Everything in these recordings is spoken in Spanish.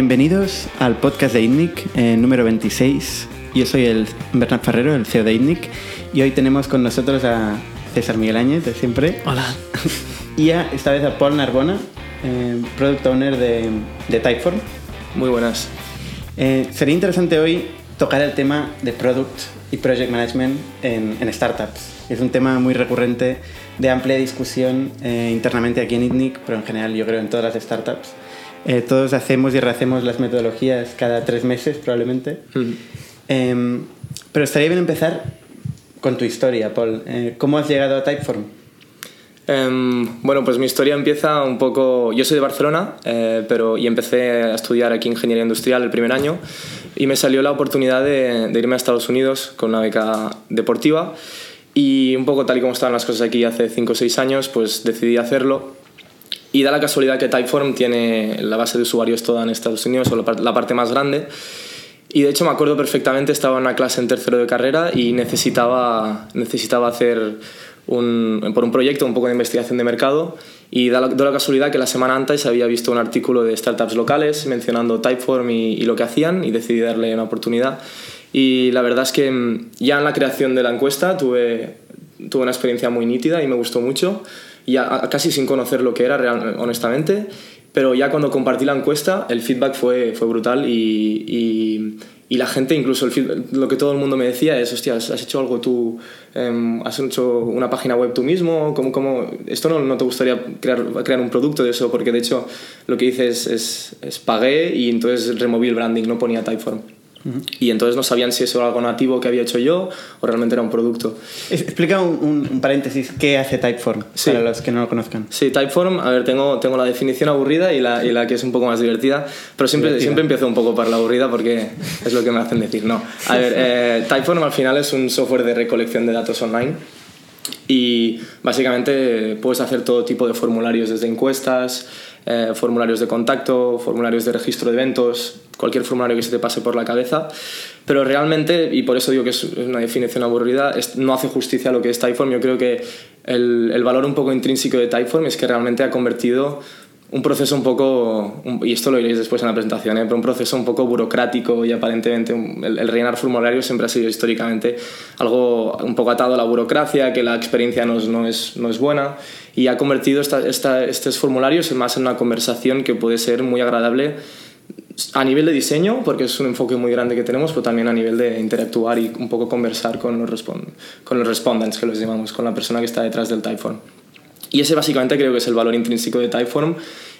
Bienvenidos al podcast de ITNIC eh, número 26. Yo soy el Bernard Ferrero, el CEO de ITNIC, y hoy tenemos con nosotros a César Miguel Áñez, de siempre. Hola. Y a, esta vez a Paul Narbona, eh, Product Owner de, de Typeform. Muy buenas. Eh, sería interesante hoy tocar el tema de Product y Project Management en, en startups. Es un tema muy recurrente de amplia discusión eh, internamente aquí en ITNIC, pero en general yo creo en todas las startups. Eh, todos hacemos y rehacemos las metodologías cada tres meses probablemente. Mm. Em, pero estaría bien empezar con tu historia, Paul. Eh, ¿Cómo has llegado a Typeform? Em, bueno, pues mi historia empieza un poco... Yo soy de Barcelona, eh, pero y empecé a estudiar aquí Ingeniería Industrial el primer año y me salió la oportunidad de, de irme a Estados Unidos con una beca deportiva y un poco tal y como estaban las cosas aquí hace 5 o 6 años, pues decidí hacerlo. Y da la casualidad que Typeform tiene la base de usuarios toda en Estados Unidos, o la par- la parte más grande. Y de hecho me acuerdo perfectamente, estaba en una clase en tercero de carrera y necesitaba, necesitaba hacer un, por un proyecto un poco de investigación de mercado y da la, da la casualidad que la semana antes había visto un artículo de startups locales mencionando Typeform y, y lo que hacían y decidí darle una oportunidad. Y la verdad es que mm, ya en la creación de la encuesta tuve, tuve una experiencia muy nítida y me gustó mucho, ya a- casi sin conocer lo que era real- honestamente, pero ya cuando compartí la encuesta el feedback fue, fue brutal y, y, y la gente, incluso el feed- lo que todo el mundo me decía es, hostia, ¿has hecho algo tú? Em, ¿Has hecho una página web tú mismo? ¿Cómo, cómo? ¿Esto no, no te gustaría crear, crear un producto de eso? Porque de hecho lo que hice es, es, es pagué y entonces removí el branding, no ponía Typeform. Y entonces no sabían si eso era algo nativo que había hecho yo o realmente era un producto. Explica un, un- un paréntesis, ¿qué hace Typeform? Sí. Para los que no lo conozcan. Sí, Typeform, a ver, tengo, tengo la definición aburrida y la, y la que es un poco más divertida, pero siempre, Divertida. siempre empiezo un poco por la aburrida porque es lo que me hacen decir. No, a ver, eh, Typeform al final es un software de recolección de datos online y básicamente puedes hacer todo tipo de formularios, desde encuestas, eh, formularios de contacto, formularios de registro de eventos, cualquier formulario que se te pase por la cabeza. Pero realmente, y por eso digo que es una definición aburrida, no hace justicia a lo que es Typeform. Yo creo que el, el valor un poco intrínseco de Typeform es que realmente ha convertido un proceso un poco, y esto lo iréis después en la presentación, ¿eh? pero un proceso un poco burocrático y aparentemente el, el rellenar formularios siempre ha sido históricamente algo un poco atado a la burocracia, que la experiencia no es, no es, buena y ha convertido esta, estos formularios más en una conversación que puede ser muy agradable a nivel de diseño, porque es un enfoque muy grande que tenemos, pero también a nivel de interactuar y un poco conversar con los, respon- con los respondents, que los llamamos, con la persona que está detrás del Typeform. Y ese básicamente creo que es el valor intrínseco de Typeform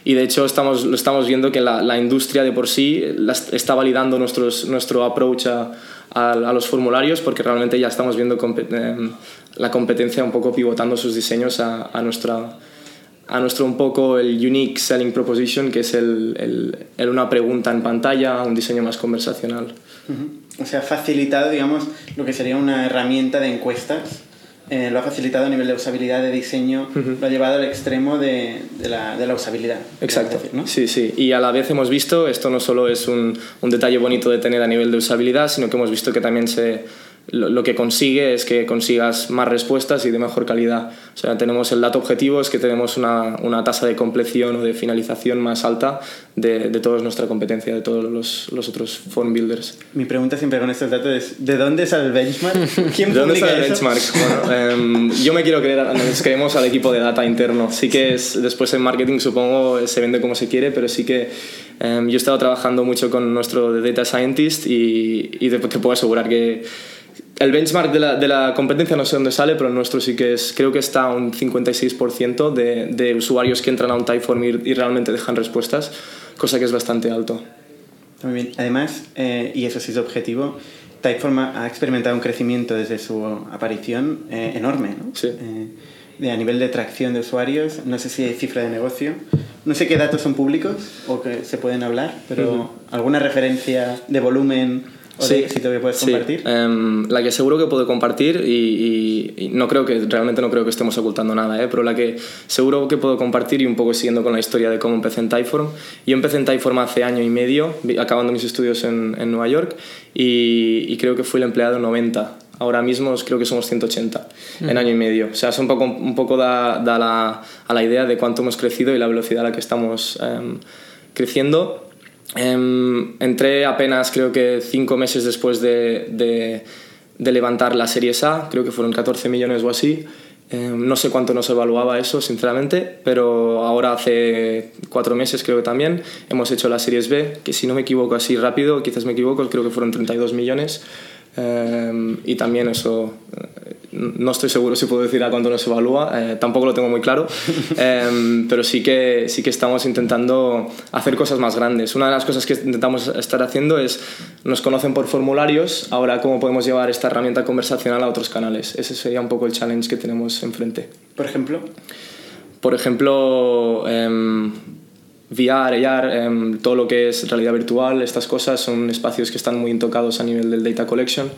y de hecho estamos, lo estamos viendo que la, la industria de por sí la est- está validando nuestros, nuestro approach a, a, a los formularios porque realmente ya estamos viendo compe- em, la competencia un poco pivotando sus diseños a, a nuestra a nuestro un poco el unique selling proposition que es el, el, el una pregunta en pantalla, un diseño más conversacional. Ujú. O sea, facilitado, digamos, lo que sería una herramienta de encuestas. Eh, lo ha facilitado a nivel de usabilidad, de diseño, lo ha llevado al extremo de, de la, de la usabilidad. Exacto. podríamos decir, ¿no? Sí, sí. Y a la vez hemos visto, esto no solo es un, un detalle bonito de tener a nivel de usabilidad, sino que hemos visto que también se, lo, lo que consigue es que consigas más respuestas y de mejor calidad. O sea, tenemos el dato objetivo, es que tenemos una, una tasa de compleción o de finalización más alta de, de toda nuestra competencia, de todos los, los otros form builders. Mi pregunta siempre con estos datos es, ¿de dónde sale el benchmark? ¿Quién ¿De dónde sale el benchmark? Bueno, em, yo me quiero creer, nos creemos al equipo de data interno. Sí que es, después en marketing supongo se vende como se quiere, pero sí que em, yo he estado trabajando mucho con nuestro data scientist y, y te, te puedo asegurar que el benchmark de la, de la competencia no sé dónde sale, pero el nuestro sí que es, creo que está a un 56% de, de usuarios que entran a un Typeform y, y realmente dejan respuestas, cosa que es bastante alto. Muy bien. Además, eh, y eso sí es objetivo, Typeform ha experimentado un crecimiento desde su aparición eh, enorme, ¿no? Sí. Eh, de, a nivel de tracción de usuarios, no sé si hay cifra de negocio, no sé qué datos son públicos o que se pueden hablar, pero alguna referencia de volumen o que puedes sí. compartir. Em, la que seguro que puedo compartir y, y- y no creo que realmente no creo que estemos ocultando nada, ¿eh? pero la que seguro que puedo compartir y un poco siguiendo con la historia de cómo empecé en Typeform. Yo empecé en Typeform hace año y medio, acabando mis estudios en, en Nueva York y, y creo que fui el empleado 90. Ahora mismo creo que somos 180 en año y medio. O sea, es un poco, un poco da, da la, a la idea de cuánto hemos crecido y la velocidad a la que estamos em, creciendo. Em, entré apenas, creo que cinco meses después de, de, levantar la serie A, creo que fueron 14 millones o así. Em, no sé cuánto nos evaluaba eso, sinceramente, pero ahora hace cuatro meses creo que también hemos hecho la Series B, que si no me equivoco así rápido, quizás me equivoco, creo que fueron 32 millones. Em, y también eso, eh, no estoy seguro si puedo decir a cuánto nos evalúa, eh, tampoco lo tengo muy claro, em, pero sí que, sí que estamos intentando hacer cosas más grandes. Una de las cosas que intentamos estar haciendo es, nos conocen por formularios, ahora cómo podemos llevar esta herramienta conversacional a otros canales. Ese sería un poco el challenge que tenemos enfrente. Por ejemplo. Por ejemplo, em, VR, AR, em, todo lo que es realidad virtual, estas cosas son espacios que están muy intocados a nivel del data collection.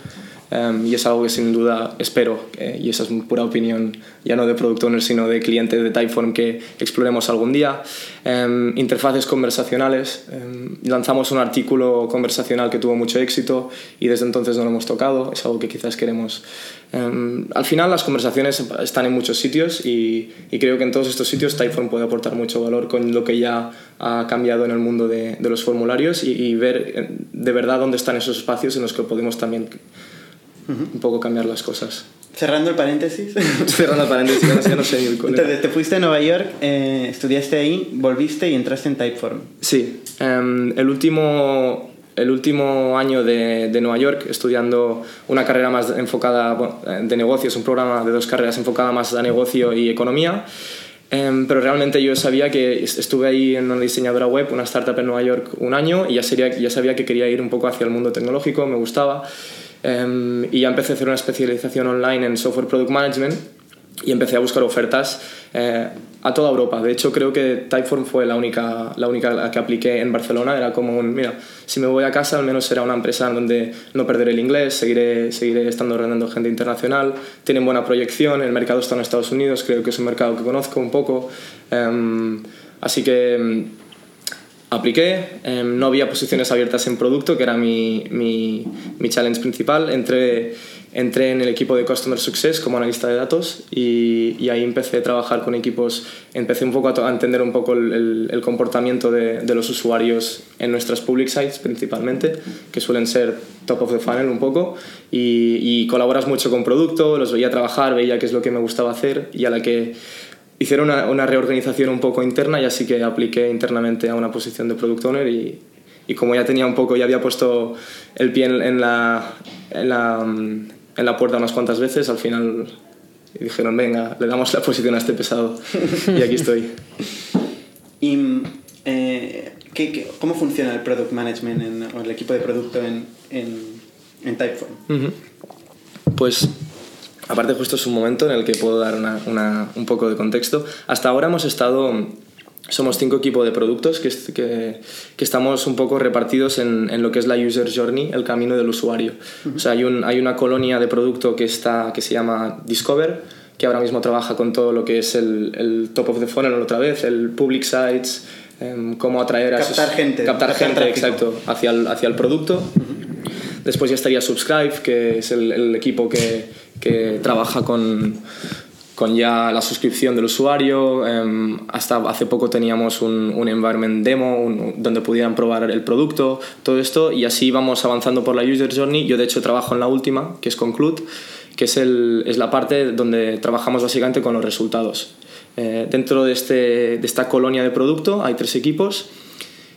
Em, y es algo que sin duda espero, eh, y esa es pura opinión ya no de product owner sino de cliente de Typeform que exploremos algún día. Em, interfaces conversacionales, em, lanzamos un artículo conversacional que tuvo mucho éxito y desde entonces no lo hemos tocado, es algo que quizás queremos. al final las conversaciones están en muchos sitios y, y, creo que en todos estos sitios Typeform puede aportar mucho valor con lo que ya ha cambiado en el mundo de, de los formularios y, y ver eh, de verdad dónde están esos espacios en los que podemos también un poco cambiar las cosas. Cerrando el paréntesis. Cerrando el paréntesis, ya no sé ni el Entonces, te fuiste a Nueva York, eh, estudiaste ahí, volviste y entraste en Typeform. Sí. Um, el, último, el último año de, de, Nueva York, estudiando una carrera más enfocada bueno, de negocios, un programa de dos carreras enfocada más a negocio y economía. Um, pero realmente yo sabía que estuve ahí en una diseñadora web, una startup en Nueva York, un año y ya, sería, ya sabía que quería ir un poco hacia el mundo tecnológico, me gustaba. Um, y ya empecé a hacer una especialización online en Software Product Management y empecé a buscar ofertas eh, a toda Europa. De hecho, creo que Typeform fue la única, la única que apliqué en Barcelona. Era como un, mira, si me voy a casa, al menos será una empresa donde no perderé el inglés, seguiré, seguiré estando ordenando gente internacional, tienen buena proyección, el mercado está en Estados Unidos, creo que es un mercado que conozco un poco. Um, así que apliqué, em, no había posiciones abiertas en producto, que era mi, mi, mi, challenge principal. Entré, entré en el equipo de Customer Success como analista de datos y, y ahí empecé a trabajar con equipos, empecé un poco a, a entender un poco el, el, comportamiento de, de, los usuarios en nuestras public sites principalmente, que suelen ser top of the funnel un poco, y, y colaboras mucho con producto, los veía trabajar, veía qué es lo que me gustaba hacer y a la que hicieron una, una, reorganización un poco interna y así que apliqué internamente a una posición de product owner y, y como ya tenía un poco, ya había puesto el pie en, en, la, en, la, en la puerta unas cuantas veces, al final dijeron, venga, le damos la posición a este pesado y aquí estoy. ¿Y eh, ¿qué, qué, cómo funciona el product management en, o el equipo de producto en, en, en Typeform? Uh -huh. Pues Aparte, justo es un momento en el que puedo dar una, una, un poco de contexto. Hasta ahora hemos estado, somos cinco equipos de productos que, que, que estamos un poco repartidos en, en, lo que es la user journey, el camino del usuario. Uh -huh. O sea, hay, un, hay una colonia de producto que, está, que se llama Discover, que ahora mismo trabaja con todo lo que es el, el top of the funnel otra vez, el public sites, eh, cómo atraer a captar esos, gente, captar gente, exacto, hacia el, hacia el producto. Uh -huh. Después ya estaría Subscribe, que es el, el equipo que, que trabaja con, con ya la suscripción del usuario. Eh, hasta hace poco teníamos un, un environment demo un, donde pudieran probar el producto, todo esto, y así vamos avanzando por la user journey. Yo, de hecho, trabajo en la última, que es Conclude, que es, el, es la parte donde trabajamos básicamente con los resultados. Eh, dentro de, este, de esta colonia de producto hay tres equipos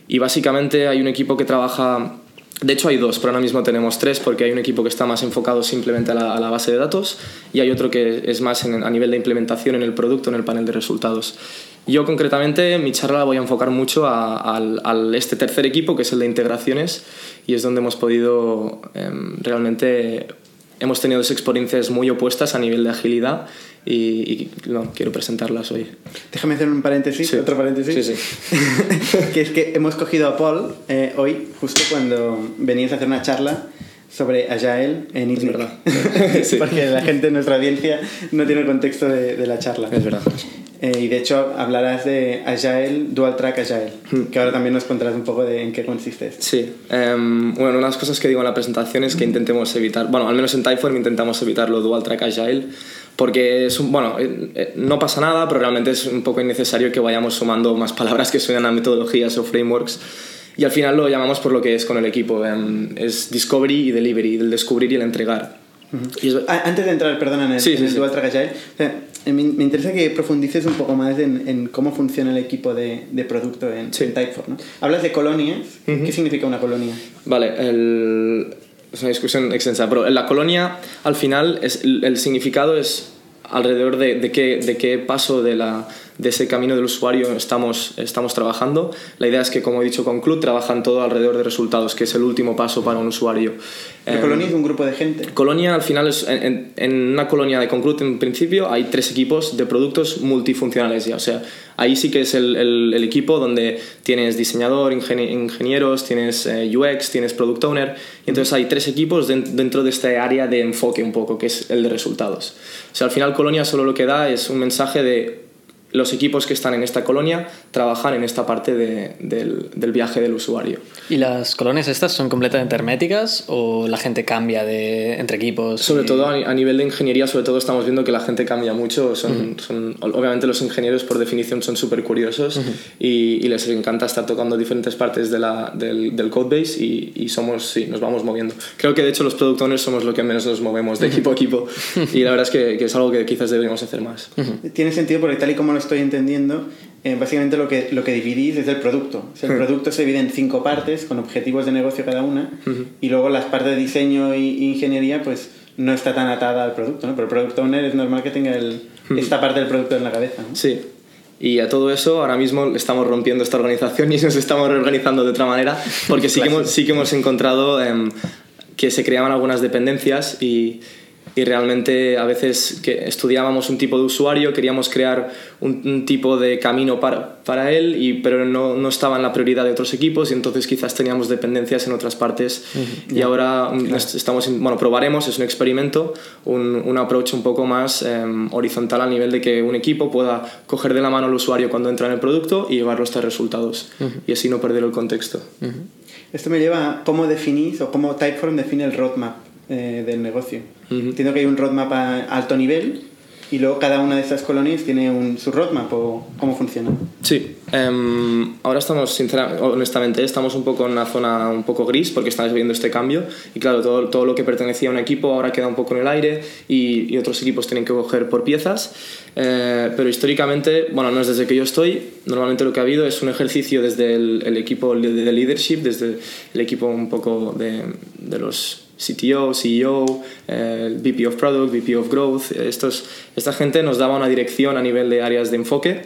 y básicamente hay un equipo que trabaja de hecho hay dos, pero ahora mismo tenemos tres porque hay un equipo que está más enfocado simplemente a la, base de datos y hay otro que es más a nivel de implementación en el producto, en el panel de resultados. Yo concretamente mi charla la voy a enfocar mucho a, este tercer equipo que es el de integraciones y es donde hemos podido eh, realmente hemos tenido dos experiencias muy opuestas a nivel de agilidad y, y no, quiero presentarlas hoy. Déjame hacer un paréntesis, sí. otro paréntesis. Sí, sí. que es que hemos cogido a Paul eh, hoy, justo cuando venías a hacer una charla sobre Agile en Es verdad. Porque la gente en nuestra audiencia no tiene el contexto de, de la charla. Es verdad. Eh, y de hecho hablarás de Agile, Dual Track Agile, hmm. que ahora también nos contarás un poco de en qué consiste. Sí, um, bueno, una de las cosas que digo en la presentación es que intentemos evitar, bueno, al menos en Typeform intentamos evitar lo Dual Track Agile, porque es un, bueno, eh, eh, no pasa nada, pero realmente es un poco innecesario que vayamos sumando más palabras que suenan a metodologías o frameworks. Y al final lo llamamos por lo que es con el equipo, em, es discovery y delivery, el descubrir y el entregar. Antes de entrar, perdona, en el, sí, Dual Track Agile, me, interesa que profundices un poco más en, cómo funciona el equipo de, de producto en, Typeform. ¿no? Hablas de colonias. ¿Qué significa una colonia? Vale, es una discusión extensa, pero la colonia al final es, el significado es alrededor de, de, qué, de qué paso de, la, de ese camino del usuario estamos, estamos trabajando. La idea es que, como he dicho con Club, trabajan todo alrededor de resultados, que es el último paso para un usuario. ¿La colonia es un grupo de gente? Colonia, al final, es, en, en una colonia de Conclut, en principio, hay tres equipos de productos multifuncionales ya. O sea, ahí sí que es el, el, equipo donde tienes diseñador, ingenieros, tienes eh, UX, tienes product owner. Y entonces hay tres equipos dentro de este área de enfoque un poco, que es el de resultados. O sea, al final Colonia solo lo que da es un mensaje de los equipos que están en esta colonia trabajan en esta parte de, del, del, viaje del usuario. ¿Y las colonias estas son completamente herméticas o la gente cambia de, entre equipos? Sobre todo a, nivel de ingeniería, sobre todo estamos viendo que la gente cambia mucho. Son, son obviamente los ingenieros por definición son súper curiosos y, y, les encanta estar tocando diferentes partes de la, del, del codebase y, y, somos, sí, nos vamos moviendo. Creo que de hecho los product owners somos lo que menos nos movemos de equipo a equipo y la verdad es que, que, es algo que quizás deberíamos hacer más. Tiene sentido porque tal y como lo estoy entendiendo, eh, básicamente lo que, lo que dividís es el producto. el hmm. producto se divide en cinco partes con objetivos de negocio cada una y luego las partes de diseño e ingeniería pues no está tan atada al producto, ¿no? Pero el product owner es normal que tenga el, hmm. esta parte del producto en la cabeza. ¿no? Sí. Y a todo eso ahora mismo estamos rompiendo esta organización y nos estamos reorganizando de otra manera porque sí que hemos, sí que hemos encontrado em, que se creaban algunas dependencias y y realmente a veces que estudiábamos un tipo de usuario, queríamos crear un, tipo de camino para, para él, y, pero no, no, estaba en la prioridad de otros equipos y entonces quizás teníamos dependencias en otras partes. Y ahora estamos, bueno, probaremos, es un experimento, un, un approach un poco más em, horizontal a nivel de que un equipo pueda coger de la mano al usuario cuando entra en el producto y llevarlo hasta resultados y así no perder el contexto. Esto me lleva a cómo definís o cómo Typeform define el roadmap eh, del negocio. Entiendo que hay un roadmap a alto nivel y luego cada una de estas colonias tiene un, su roadmap o cómo funciona. Sí, em, ahora estamos, sinceramente, honestamente, estamos un poco en una zona un poco gris porque estamos viendo este cambio y claro, todo, todo lo que pertenecía a un equipo ahora queda un poco en el aire y, y otros equipos tienen que coger por piezas, eh, pero históricamente, bueno, no es desde que yo estoy, normalmente lo que ha habido es un ejercicio desde el, el equipo de leadership, desde el equipo un poco de, de los CTO, CEO, eh, VP of Product, VP of Growth. Estos, esta gente nos daba una dirección a nivel de áreas de enfoque.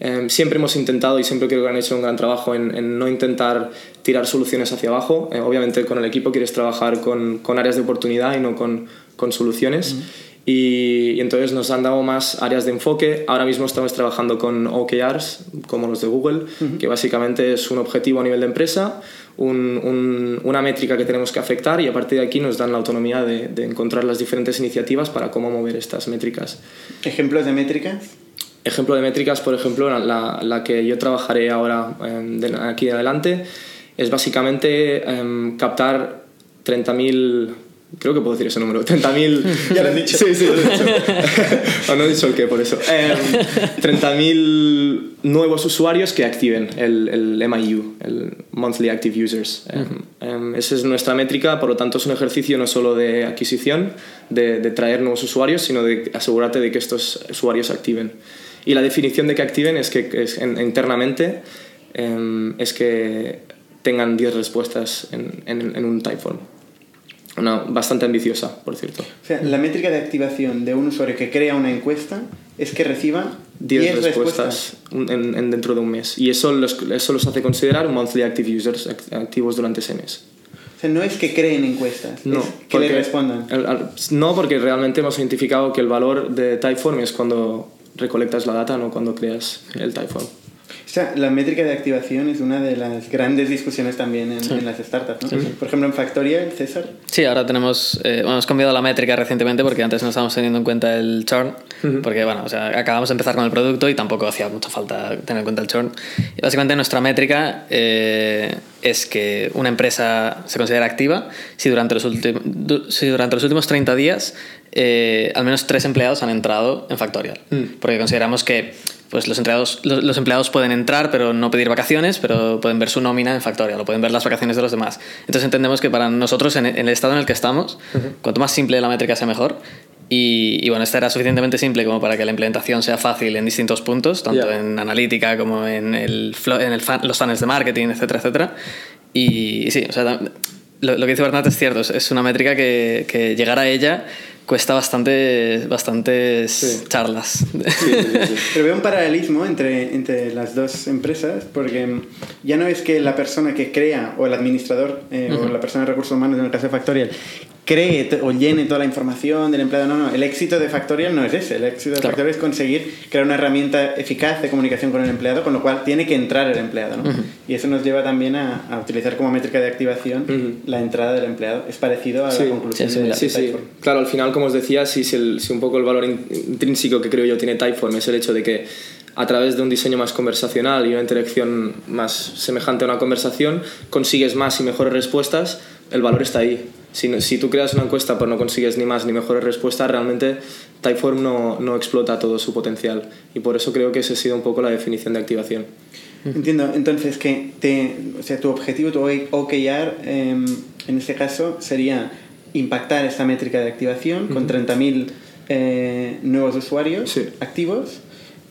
Eh, siempre hemos intentado y siempre creo que han hecho un gran trabajo en, no intentar tirar soluciones hacia abajo. Eh, obviamente con el equipo quieres trabajar con, con, áreas de oportunidad y no con, con soluciones. Y, y, entonces nos han dado más áreas de enfoque. Ahora mismo estamos trabajando con OKRs, como los de Google, que básicamente es un objetivo a nivel de empresa un, una métrica que tenemos que afectar y a partir de aquí nos dan la autonomía de, de, encontrar las diferentes iniciativas para cómo mover estas métricas. ¿Ejemplos de métricas? Ejemplo de métricas, por ejemplo, la, la que yo trabajaré ahora eh, de aquí en adelante es básicamente eh, captar 30.000 Creo que puedo decir ese número. 30.000. ya lo he dicho. Sí, sí, lo he dicho. o no he dicho el qué, por eso. Eh, 30.000 nuevos usuarios que activen el, el, MIU, el Monthly Active Users. Eh, esa es nuestra métrica, por lo tanto es un ejercicio no solo de adquisición, de, de traer nuevos usuarios, sino de asegurarte de que estos usuarios activen. Y la definición de que activen es que es, en, internamente em, es que tengan 10 respuestas en, en, en un Typeform una, bastante ambiciosa, por cierto. O sea, la métrica de activación de un usuario que crea una encuesta es que reciba 10 respuestas, En, en, dentro de un mes. Y eso los, eso los hace considerar monthly active users activos durante ese mes. O sea, no es que creen encuestas, no, es que le respondan. no, porque realmente hemos identificado que el valor de Typeform es cuando recolectas la data, no cuando creas el Typeform. O sea, la métrica de activación es una de las grandes discusiones también en, las startups, ¿no? Por ejemplo, en Factorial, César. Sí, ahora tenemos, eh, bueno, hemos cambiado la métrica recientemente porque antes no estábamos teniendo en cuenta el churn, porque, bueno, o sea, acabamos de empezar con el producto y tampoco hacía mucha falta tener en cuenta el churn. Y básicamente nuestra métrica eh, es que una empresa se considera activa si durante los, si durante los últimos 30 días eh, al menos tres empleados han entrado en Factorial. Porque consideramos que pues los empleados, los, empleados pueden entrar pero no pedir vacaciones, pero pueden ver su nómina en Factorial o pueden ver las vacaciones de los demás. Entonces entendemos que para nosotros, en, el estado en el que estamos, cuanto más simple la métrica sea mejor. Y, bueno, esta era suficientemente simple como para que la implementación sea fácil en distintos puntos, tanto en analítica como en, el, en el los funnels de marketing, etcétera, etcétera. Y, sí, o sea, lo, que dice Bernat es cierto, es, una métrica que, que llegar a ella cuesta bastante, bastantes charlas. Pero veo un paralelismo entre, entre las dos empresas, porque ya no es que la persona que crea, o el administrador, eh, o la persona de recursos humanos en el caso de Factorial, cree o llene toda la información del empleado. No, no, el éxito de Factorial no es ese. El éxito de Factorial es conseguir crear una herramienta eficaz de comunicación con el empleado, con lo cual tiene que entrar el empleado. ¿no? Y eso nos lleva también a, a, utilizar como métrica de activación la entrada del empleado. Es parecido a la conclusión sí, de sí, sí. Claro, al final, como os decía, si, si, el, si un poco el valor intrínseco que creo yo tiene Typeform es el hecho de que a través de un diseño más conversacional y una interacción más semejante a una conversación, consigues más y mejores respuestas, el valor está ahí si, si tú creas una encuesta pero no consigues ni más ni mejores respuestas, realmente Typeform no, no explota todo su potencial. Y por eso creo que esa ha sido un poco la definición de activación. Entiendo, entonces que te, o sea, tu objetivo, tu OKR, em, en este caso sería impactar esta métrica de activación con 30.000 eh, nuevos usuarios activos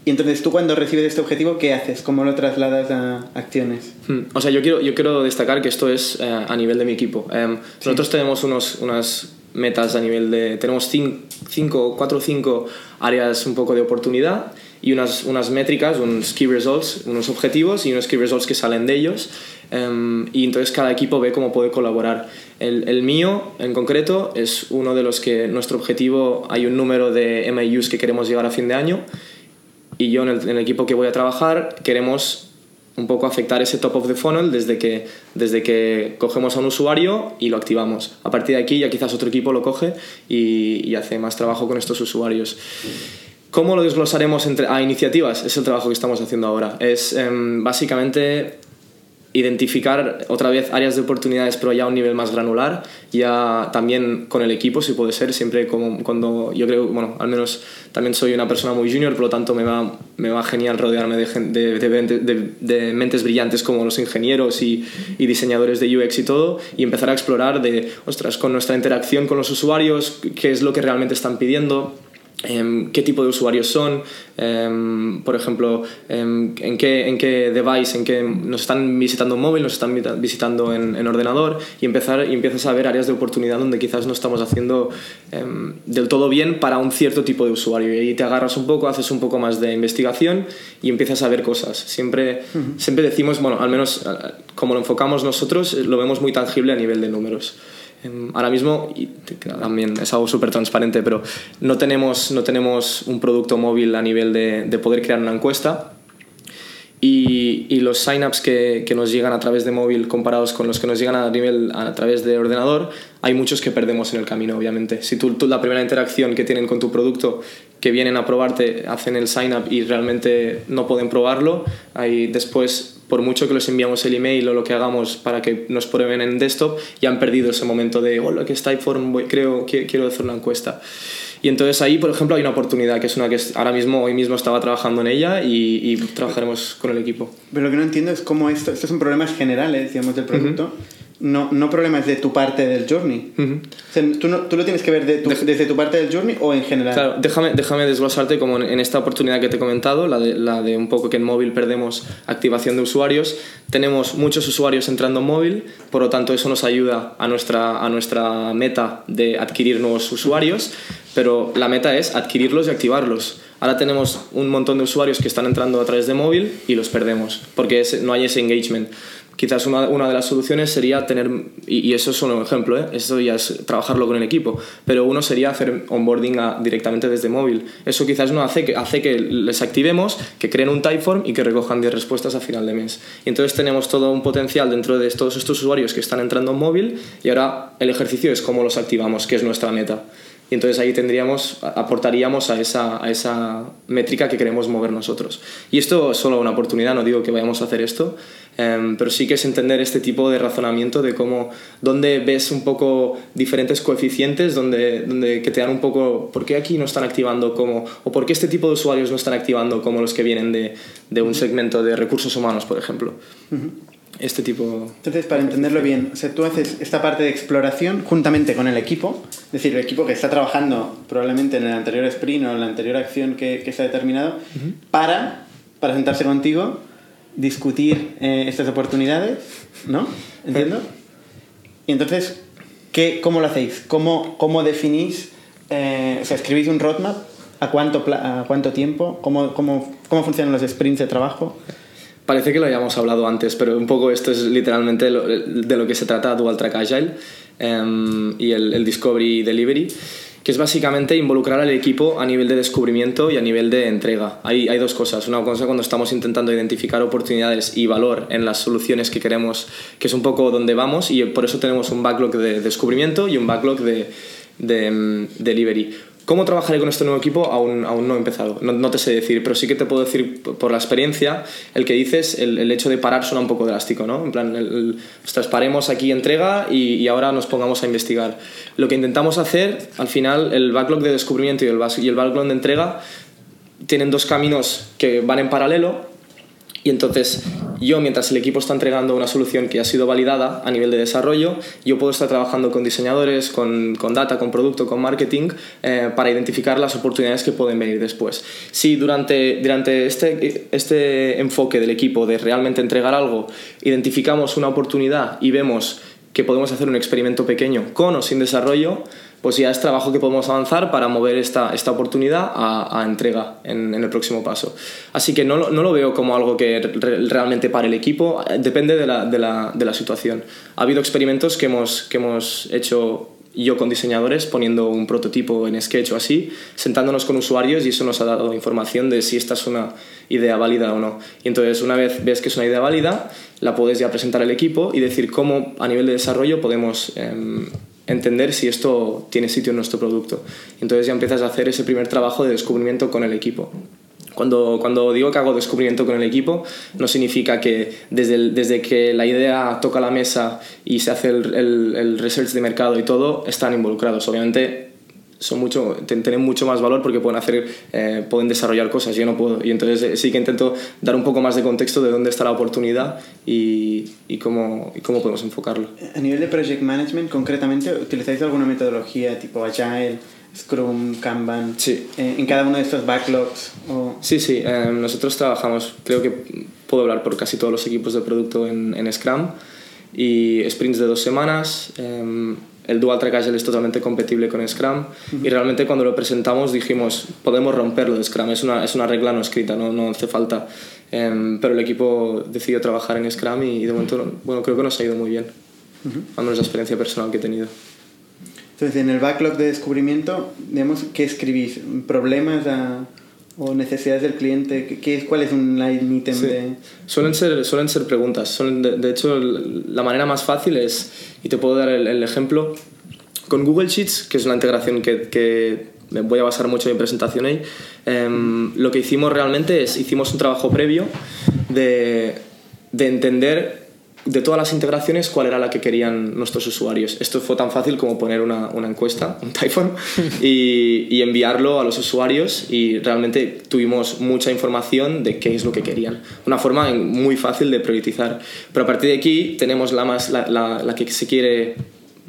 y entonces tú cuando recibes este objetivo, ¿qué haces? ¿Cómo lo trasladas a acciones? Hmm. O sea, yo quiero, yo quiero destacar que esto es eh, a nivel de mi equipo. Em, nosotros tenemos unos, unas metas a nivel de... Tenemos cinco, cuatro o cinco áreas un poco de oportunidad y unas, unas métricas, unos key results, unos objetivos y unos key results que salen de ellos. Em, y entonces cada equipo ve cómo puede colaborar. El, el, mío, en concreto, es uno de los que nuestro objetivo, hay un número de MAUs que queremos llegar a fin de año y yo en el, equipo que voy a trabajar queremos un poco afectar ese top of the funnel desde que, desde que cogemos a un usuario y lo activamos. A partir de aquí ya quizás otro equipo lo coge y, hace más trabajo con estos usuarios. ¿Cómo lo desglosaremos entre, a iniciativas? Es el trabajo que estamos haciendo ahora. Es em, básicamente identificar otra vez áreas de oportunidades pero ya a un nivel más granular. Ya también con el equipo si puede ser siempre como cuando yo creo bueno al menos también soy una persona muy junior por lo tanto me va, me va genial rodearme de, de, de, mentes brillantes como los ingenieros y, y, diseñadores de UX y todo y empezar a explorar de ostras con nuestra interacción con los usuarios qué es lo que realmente están pidiendo qué tipo de usuarios son, em, por ejemplo, em, en, qué, en qué device, en qué nos están visitando en móvil, nos están visitando en, en, ordenador y, empezar, y empiezas a ver áreas de oportunidad donde quizás no estamos haciendo del todo bien para un cierto tipo de usuario. Y ahí te agarras un poco, haces un poco más de investigación y empiezas a ver cosas. Siempre, siempre decimos, bueno, al menos como lo enfocamos nosotros, lo vemos muy tangible a nivel de números. Em, ahora mismo, y también es algo súper transparente, pero no tenemos, no tenemos un producto móvil a nivel de, de poder crear una encuesta. Y, y los signups que, que nos llegan a través de móvil comparados con los que nos llegan a nivel a través de ordenador, hay muchos que perdemos en el camino, obviamente. Si tú, tú la primera interacción que tienen con tu producto, que vienen a probarte, hacen el sign up y realmente no pueden probarlo, ahí después por mucho que les enviamos el email o lo que hagamos para que nos prueben en desktop, ya han perdido ese momento de, hola, que está Typeform, creo, quiero hacer una encuesta. Y entonces ahí, por ejemplo, hay una oportunidad, que es una que ahora mismo, hoy mismo estaba trabajando en ella y, trabajaremos con el equipo. Pero lo que no entiendo es cómo esto, estos son problemas generales, digamos, del producto no, no problemas de tu parte del journey. ¿tú, no, ¿tú, lo tienes que ver desde tu parte del journey o en general? Claro, déjame, déjame desglosarte como en, esta oportunidad que te he comentado, la de, la de un poco que en móvil perdemos activación de usuarios. Tenemos muchos usuarios entrando en móvil, por lo tanto eso nos ayuda a nuestra, a nuestra meta de adquirir nuevos usuarios, pero la meta es adquirirlos y activarlos. Ahora tenemos un montón de usuarios que están entrando a través de móvil y los perdemos, porque no hay ese engagement. Quizás una, de las soluciones sería tener, y, eso es solo un ejemplo, ¿eh? eso ya es trabajarlo con el equipo, pero uno sería hacer onboarding directamente desde móvil. Eso quizás no hace que, hace que les activemos, que creen un typeform y que recojan 10 respuestas a final de mes. Y entonces tenemos todo un potencial dentro de todos estos usuarios que están entrando en móvil y ahora el ejercicio es cómo los activamos, que es nuestra meta. Y entonces ahí tendríamos, aportaríamos a esa, a esa métrica que queremos mover nosotros. Y esto es solo una oportunidad, no digo que vayamos a hacer esto, em, pero sí que es entender este tipo de razonamiento de cómo, dónde ves un poco diferentes coeficientes, donde, donde que te dan un poco, ¿por qué aquí no están activando como, o por qué este tipo de usuarios no están activando como los que vienen de, de un segmento de recursos humanos, por ejemplo? Este tipo... Entonces, para entenderlo bien, o sea, tú haces esta parte de exploración juntamente con el equipo, es decir, el equipo que está trabajando probablemente en el anterior sprint o en la anterior acción que, que se ha determinado, para, para sentarse contigo, discutir eh, estas oportunidades, ¿no? ¿Entiendo? Y entonces, ¿qué, ¿cómo lo hacéis? ¿Cómo, cómo definís, eh, o sea, escribís un roadmap? ¿A cuánto, a cuánto tiempo? ¿Cómo, cómo, ¿Cómo funcionan los sprints de trabajo? Parece que lo hayamos hablado antes, pero un poco esto es literalmente de lo que se trata Dual Track Agile em, y el, Discovery Delivery, que es básicamente involucrar al equipo a nivel de descubrimiento y a nivel de entrega. Hay, hay dos cosas. Una cosa cuando estamos intentando identificar oportunidades y valor en las soluciones que queremos, que es un poco donde vamos, y por eso tenemos un backlog de descubrimiento y un backlog de, de em, delivery ¿Cómo trabajaré con este nuevo equipo? Aún, aún no he empezado, no, te sé decir, pero sí que te puedo decir por la experiencia, el que dices, el, el hecho de parar suena un poco drástico, ¿no? En plan, el, paremos aquí entrega y, y, ahora nos pongamos a investigar. Lo que intentamos hacer, al final, el backlog de descubrimiento y el, y el backlog de entrega tienen dos caminos que van en paralelo, y entonces yo, mientras el equipo está entregando una solución que ha sido validada a nivel de desarrollo, yo puedo estar trabajando con diseñadores, con, con data, con producto, con marketing, eh, para identificar las oportunidades que pueden venir después. Si durante, durante este, este enfoque del equipo de realmente entregar algo, identificamos una oportunidad y vemos que podemos hacer un experimento pequeño con o sin desarrollo, pues ya es trabajo que podemos avanzar para mover esta, esta oportunidad a, entrega en, en, el próximo paso. Así que no, no, lo veo como algo que realmente para el equipo, depende de la, de, la, de la, situación. Ha habido experimentos que hemos, que hemos hecho yo con diseñadores poniendo un prototipo en Sketch o así, sentándonos con usuarios y eso nos ha dado información de si esta es una idea válida o no. Y entonces una vez ves que es una idea válida, la puedes ya presentar al equipo y decir cómo a nivel de desarrollo podemos... Eh, entender si esto tiene sitio en nuestro producto. Entonces ya empiezas a hacer ese primer trabajo de descubrimiento con el equipo. Cuando, cuando digo que hago descubrimiento con el equipo, no significa que desde, desde que la idea toca la mesa y se hace el, el, el research de mercado y todo, están involucrados. Obviamente son mucho, tienen mucho más valor porque pueden hacer, eh, pueden desarrollar cosas, yo no puedo. Y entonces eh, sí que intento dar un poco más de contexto de dónde está la oportunidad y, y, cómo, y cómo podemos enfocarlo. A nivel de project management, concretamente, ¿utilizáis alguna metodología tipo Agile? Scrum, Kanban, sí. Eh, en cada uno de estos backlogs. O... Sí, sí, nosotros trabajamos, creo que puedo hablar por casi todos los equipos de producto en, en Scrum y sprints de dos semanas. Em, el Dual Track Agile es totalmente compatible con Scrum y realmente cuando lo presentamos dijimos podemos romperlo de Scrum, es una, es una regla no escrita, no, no hace falta. Um, pero el equipo decidió trabajar en Scrum y, y, de momento bueno, creo que nos ha ido muy bien, uh -huh. al menos la experiencia personal que he tenido. Entonces, en el backlog de descubrimiento, digamos, ¿qué escribís? ¿Problemas a, o necesidades del cliente? ¿Qué, ¿Cuál es un line item sí. de...? Suelen ser, suelen ser preguntas. Suelen, de, de, hecho, la manera más fácil es, y te puedo dar el, el, ejemplo, con Google Sheets, que es una integración que, que me voy a basar mucho en mi presentación ahí, eh, lo que hicimos realmente es, hicimos un trabajo previo de, de entender de todas las integraciones cuál era la que querían nuestros usuarios. Esto fue tan fácil como poner una, una encuesta, un Typhon, y, y, enviarlo a los usuarios y realmente tuvimos mucha información de qué es lo que querían. Una forma muy fácil de priorizar. Pero a partir de aquí tenemos la, más, la, la, la que se quiere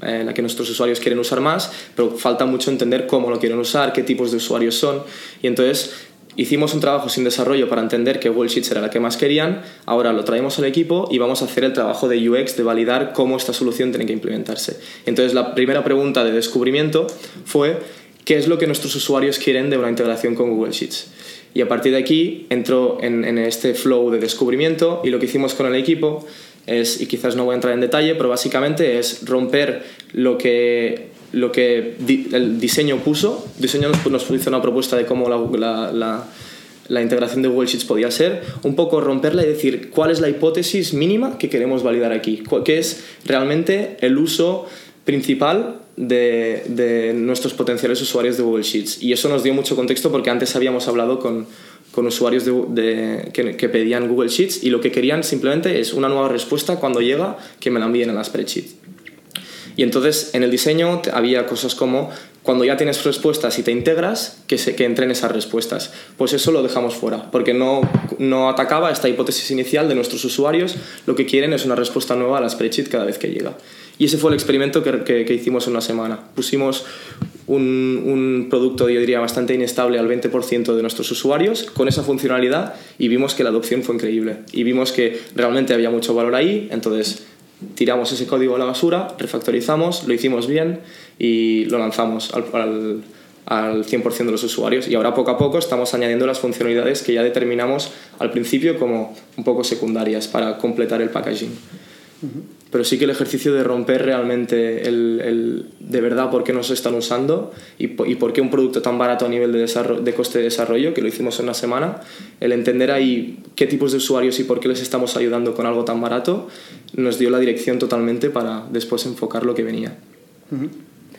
eh, la que nuestros usuarios quieren usar más, pero falta mucho entender cómo lo quieren usar, qué tipos de usuarios son. Y entonces Hicimos un trabajo sin desarrollo para entender que Google Sheets era la que más querían, ahora lo traemos al equipo y vamos a hacer el trabajo de UX, de validar cómo esta solución tiene que implementarse. Entonces la primera pregunta de descubrimiento fue qué es lo que nuestros usuarios quieren de una integración con Google Sheets. Y a partir de aquí entró en, en este flow de descubrimiento y lo que hicimos con el equipo es, y quizás no voy a entrar en detalle, pero básicamente es romper lo que lo que di el diseño puso. El diseño nos, nos hizo una propuesta de cómo la, la, la, la, integración de Google Sheets podía ser, un poco romperla y decir cuál es la hipótesis mínima que queremos validar aquí, qué es realmente el uso principal de, de, nuestros potenciales usuarios de Google Sheets. Y eso nos dio mucho contexto porque antes habíamos hablado con, con usuarios de, que, que, pedían Google Sheets y lo que querían simplemente es una nueva respuesta cuando llega que me la envíen en la spreadsheet. Y entonces en el diseño había cosas como cuando ya tienes respuestas y te integras, que, se, que entren esas respuestas. Pues eso lo dejamos fuera, porque no, no atacaba esta hipótesis inicial de nuestros usuarios. Lo que quieren es una respuesta nueva a la spreadsheet cada vez que llega. Y ese fue el experimento que, que, hicimos una semana. Pusimos un, un, producto, yo diría, bastante inestable al 20% de nuestros usuarios con esa funcionalidad y vimos que la adopción fue increíble. Y vimos que realmente había mucho valor ahí, entonces tiramos ese código a la basura, refactorizamos, lo hicimos bien y lo lanzamos al, al, al 100% de los usuarios. Y ahora poco a poco estamos añadiendo las funcionalidades que ya determinamos al principio como un poco secundarias para completar el packaging. Pero sí que el ejercicio de romper realmente el, el de verdad por qué nos están usando y, y, por qué un producto tan barato a nivel de, de coste de desarrollo, que lo hicimos en una semana, el entender ahí qué tipos de usuarios y por qué les estamos ayudando con algo tan barato, nos dio la dirección totalmente para después enfocar lo que venía.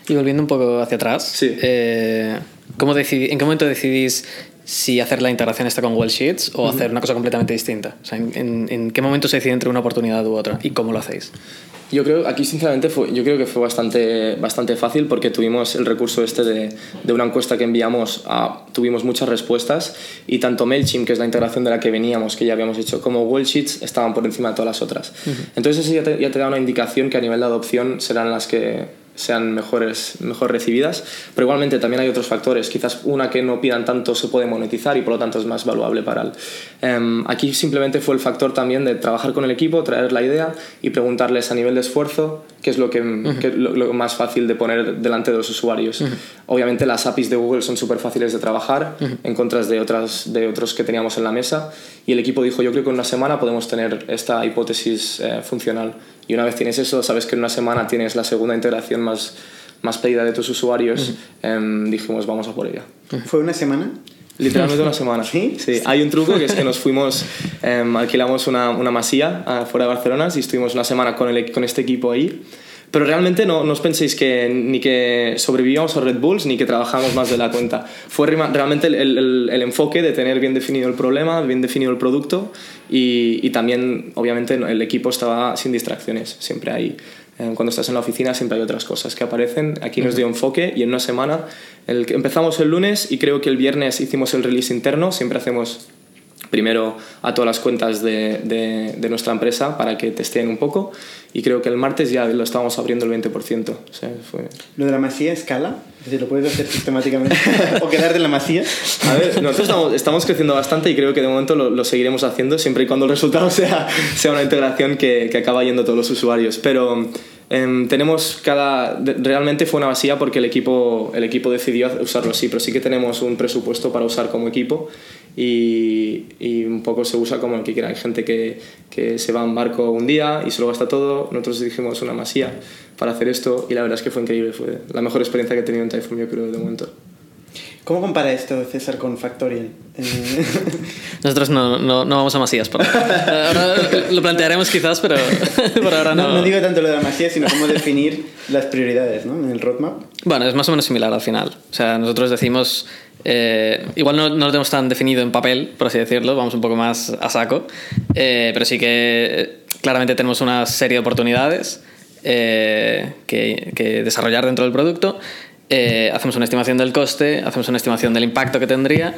Y volviendo un poco hacia atrás, sí. eh, ¿cómo decidí, ¿en qué momento decidís si hacer la integración esta con Google Sheets o uh -huh. hacer una cosa completamente distinta? O sea, ¿en, en, en qué momento se decide entre una oportunidad u otra? ¿Y cómo lo hacéis? Yo creo, aquí sinceramente, fue, yo creo que fue bastante, bastante fácil porque tuvimos el recurso este de, de una encuesta que enviamos, a, tuvimos muchas respuestas y tanto MailChimp, que es la integración de la que veníamos, que ya habíamos hecho, como Google Sheets estaban por encima de todas las otras. Uh -huh. Entonces eso ya te, ya te da una indicación que a nivel de adopción serán las que sean mejores, mejor recibidas, pero igualmente también hay otros factores. Quizás una que no pidan tanto se puede monetizar y por lo tanto es más valuable para él. Um, aquí simplemente fue el factor también de trabajar con el equipo, traer la idea y preguntarles a nivel de esfuerzo qué es lo, que, uh -huh. lo, lo, más fácil de poner delante de los usuarios. Uh -huh. Obviamente las APIs de Google son súper fáciles de trabajar en contra de, otras, de otros que teníamos en la mesa y el equipo dijo yo creo que en una semana podemos tener esta hipótesis eh, funcional y una vez tienes eso, sabes que en una semana tienes la segunda integración más, más pedida de tus usuarios, uh -huh. eh, dijimos, vamos a por ella. ¿Fue una semana? Literalmente una semana. ¿Sí? Sí. Hay un truco que es que nos fuimos, eh, alquilamos una, una masía uh, fuera de Barcelona y estuvimos una semana con, el, con este equipo ahí. Pero realmente no, no os penséis que ni que sobrevivíamos a Red Bulls ni que trabajamos más de la cuenta. Fue realmente el, el, el, enfoque de tener bien definido el problema, bien definido el producto y, y también, obviamente, el equipo estaba sin distracciones. Siempre hay, eh, cuando estás en la oficina, siempre hay otras cosas que aparecen. Aquí nos dio enfoque y en una semana el, empezamos el lunes y creo que el viernes hicimos el release interno. Siempre hacemos primero a todas las cuentas de, de, de, nuestra empresa para que testeen un poco y creo que el martes ya lo estábamos abriendo el 20%. O sea, fue... ¿Lo de la masía escala? Es decir, ¿lo puedes hacer sistemáticamente? ¿O quedarte en la masía? A ver, nosotros estamos, estamos creciendo bastante y creo que de momento lo, lo, seguiremos haciendo siempre y cuando el resultado sea, sea una integración que, que acaba yendo a todos los usuarios. Pero eh, tenemos cada... Realmente fue una vacía porque el equipo, el equipo decidió usarlo así, pero sí que tenemos un presupuesto para usar como equipo y, y, un poco se usa como el que quiera. Hay gente que, que, se va en barco un día y se lo gasta todo. Nosotros dijimos una masía para hacer esto y la verdad es que fue increíble. Fue la mejor experiencia que he tenido en Typhoon, yo creo, de momento. ¿Cómo compara esto César con Factorial? Nosotros no, no, no, vamos a masías. Por ahora lo plantearemos quizás, pero por ahora no. no. no. digo tanto lo de masía, sino cómo definir las prioridades ¿no? en el roadmap. Bueno, es más o menos similar al final. O sea, nosotros decimos eh, igual no, no, lo tenemos tan definido en papel, por así decirlo, vamos un poco más a saco, eh, pero sí que claramente tenemos una serie de oportunidades eh, que, que, desarrollar dentro del producto. Eh, hacemos una estimación del coste, hacemos una estimación del impacto que tendría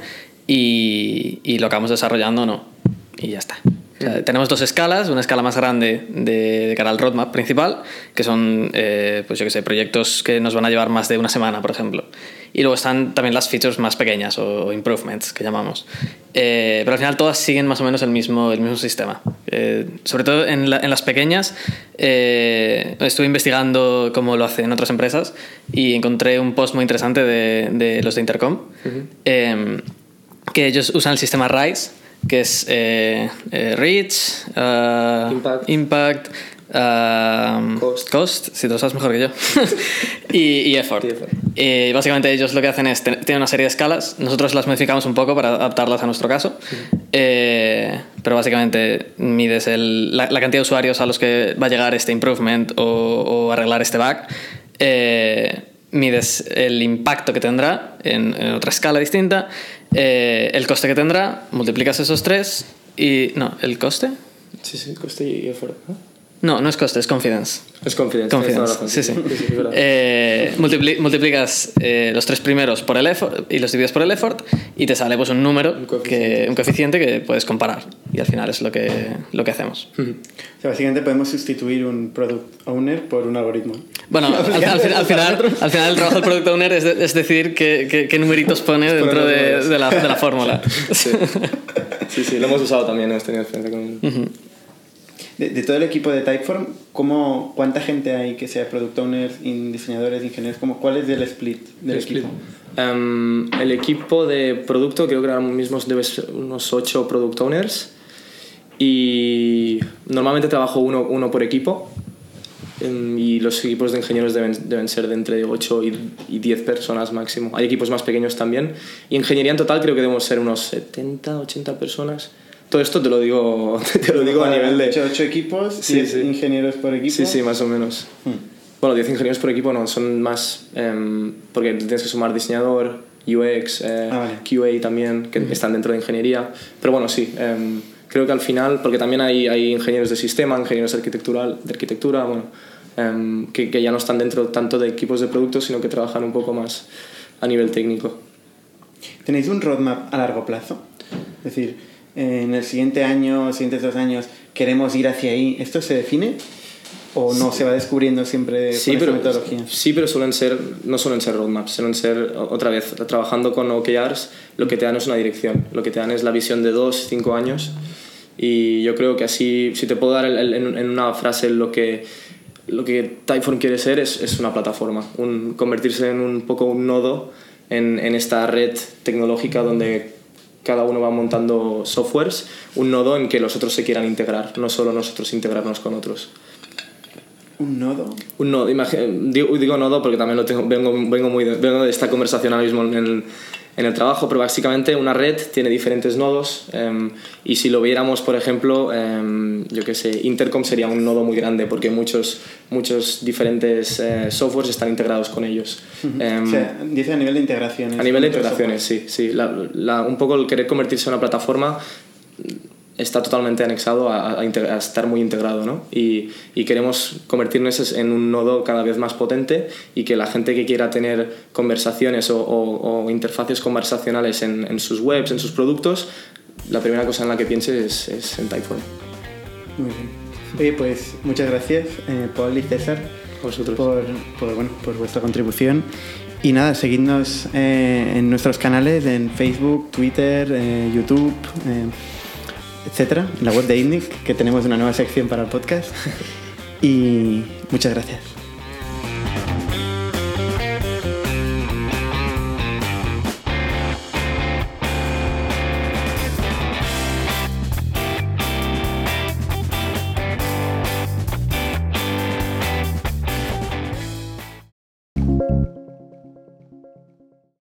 y, y lo acabamos desarrollando o no. Y ya está. O sea, tenemos dos escalas, una escala más grande de, de cara al roadmap principal, que son, eh, pues yo que sé, proyectos que nos van a llevar más de una semana, por ejemplo. Y luego están también las features más pequeñas o improvements que llamamos. Eh, pero al final todas siguen más o menos el mismo, el mismo sistema. Eh, sobre todo en, la, en las pequeñas, eh, estuve investigando cómo lo hacen otras empresas y encontré un post muy interesante de, de los de Intercom, uh -huh. que ellos usan el sistema RISE que es Reach, uh, Impact, impact uh, cost. cost. si tú lo sabes mejor que yo, y, y, Effort. Y effort. Y básicamente ellos lo que hacen es, tienen una serie de escalas, nosotros las modificamos un poco para adaptarlas a nuestro caso, uh -huh. eh, pero básicamente mides el, la, la, cantidad de usuarios a los que va a llegar este improvement o, o arreglar este bug eh, mides el impacto que tendrá en, en otra escala distinta, eh, el coste que tendrá, multiplicas esos tres y... No, ¿el coste? Sí, sí, coste y. ¿no? No, no es coste, es confidence. Es confidence. Confidence, sí, sí. verdad. Eh, multipli- multiplicas eh, los tres primeros por el effort y los divides por el effort y te sale pues un número, Un coeficiente. que, un coeficiente que puedes comparar. Y al final es lo que, lo que hacemos. O sea, básicamente podemos sustituir un product owner por un algoritmo. Bueno, al, al al final, al final el trabajo del product owner es, de- es decidir qué, qué- qué numeritos pone dentro de, de la, de la fórmula. Sí. sí, sí, lo hemos usado también, hemos tenido experiencia con... De, de todo el equipo de Typeform, ¿cómo, ¿cuánta gente hay que sea product owners, diseñadores, ingenieros? ¿Cómo, ¿Cuál es el split del equipo? Em, el equipo de producto creo que ahora mismo debe ser unos 8 product owners y normalmente trabajo uno, uno por equipo em, y los equipos de ingenieros deben, deben ser de entre 8 y, y 10 personas máximo. Hay equipos más pequeños también y ingeniería en total creo que debemos ser unos 70, 80 personas. Todo esto te lo digo, te lo digo a nivel de... 8, equipos, Sí, 10 sí. ingenieros por equipo. Sí, sí, más o menos. Hmm. Bueno, 10 ingenieros por equipo no, son más em, porque tienes que sumar diseñador, UX, eh, Ah, vale. QA también, que están dentro de ingeniería. Pero bueno, sí, em, creo que al final, porque también hay, hay ingenieros de sistema, ingenieros arquitectural, de arquitectura, bueno, em, que, que ya no están dentro tanto de equipos de productos, sino que trabajan un poco más a nivel técnico. ¿Tenéis un roadmap a largo plazo? Es decir, en el siguiente año, siguientes dos años, queremos ir hacia ahí. ¿Esto se define? ¿O no se va descubriendo siempre Sí pero, metodología? sí, pero suelen ser, no suelen ser roadmaps, suelen ser, otra vez, trabajando con OKRs, lo que te dan es una dirección, lo que te dan es la visión de dos, cinco años. Y yo creo que así, si te puedo dar el- el- en, una frase lo que, lo que Typeform quiere ser, es, es una plataforma, un, convertirse en un poco un nodo en, en esta red tecnológica donde cada uno va montando softwares, un nodo en que los otros se quieran integrar, no solo nosotros integrarnos con otros. ¿Un nodo? Un nodo, digo, digo nodo porque también lo tengo, vengo, vengo, muy de, vengo de esta conversación ahora mismo en el, en el trabajo, pero básicamente una red tiene diferentes nodos em, y si lo viéramos, por ejemplo, em, yo qué sé, Intercom sería un nodo muy grande porque muchos, muchos diferentes eh, softwares están integrados con ellos. Em, o sea, dice a nivel de integraciones. a nivel de integraciones, sí, sí. La- la- un poco el querer convertirse en una plataforma está totalmente anexado a, a a estar muy integrado, ¿no? Y, y queremos convertirnos en un nodo cada vez más potente y que la gente que quiera tener conversaciones o, o- o interfaces conversacionales en, en sus webs, en sus productos, la primera cosa en la que piense es, es en Typeform. Muy bien. Oye, pues muchas gracias, eh, Paul y César, vosotros. por, por, bueno, por vuestra contribución. Y nada, seguidnos eh, en nuestros canales, en Facebook, Twitter, eh, YouTube, eh, etcétera, en la web de ITNIC, que tenemos una nueva sección para el podcast. Y muchas gracias.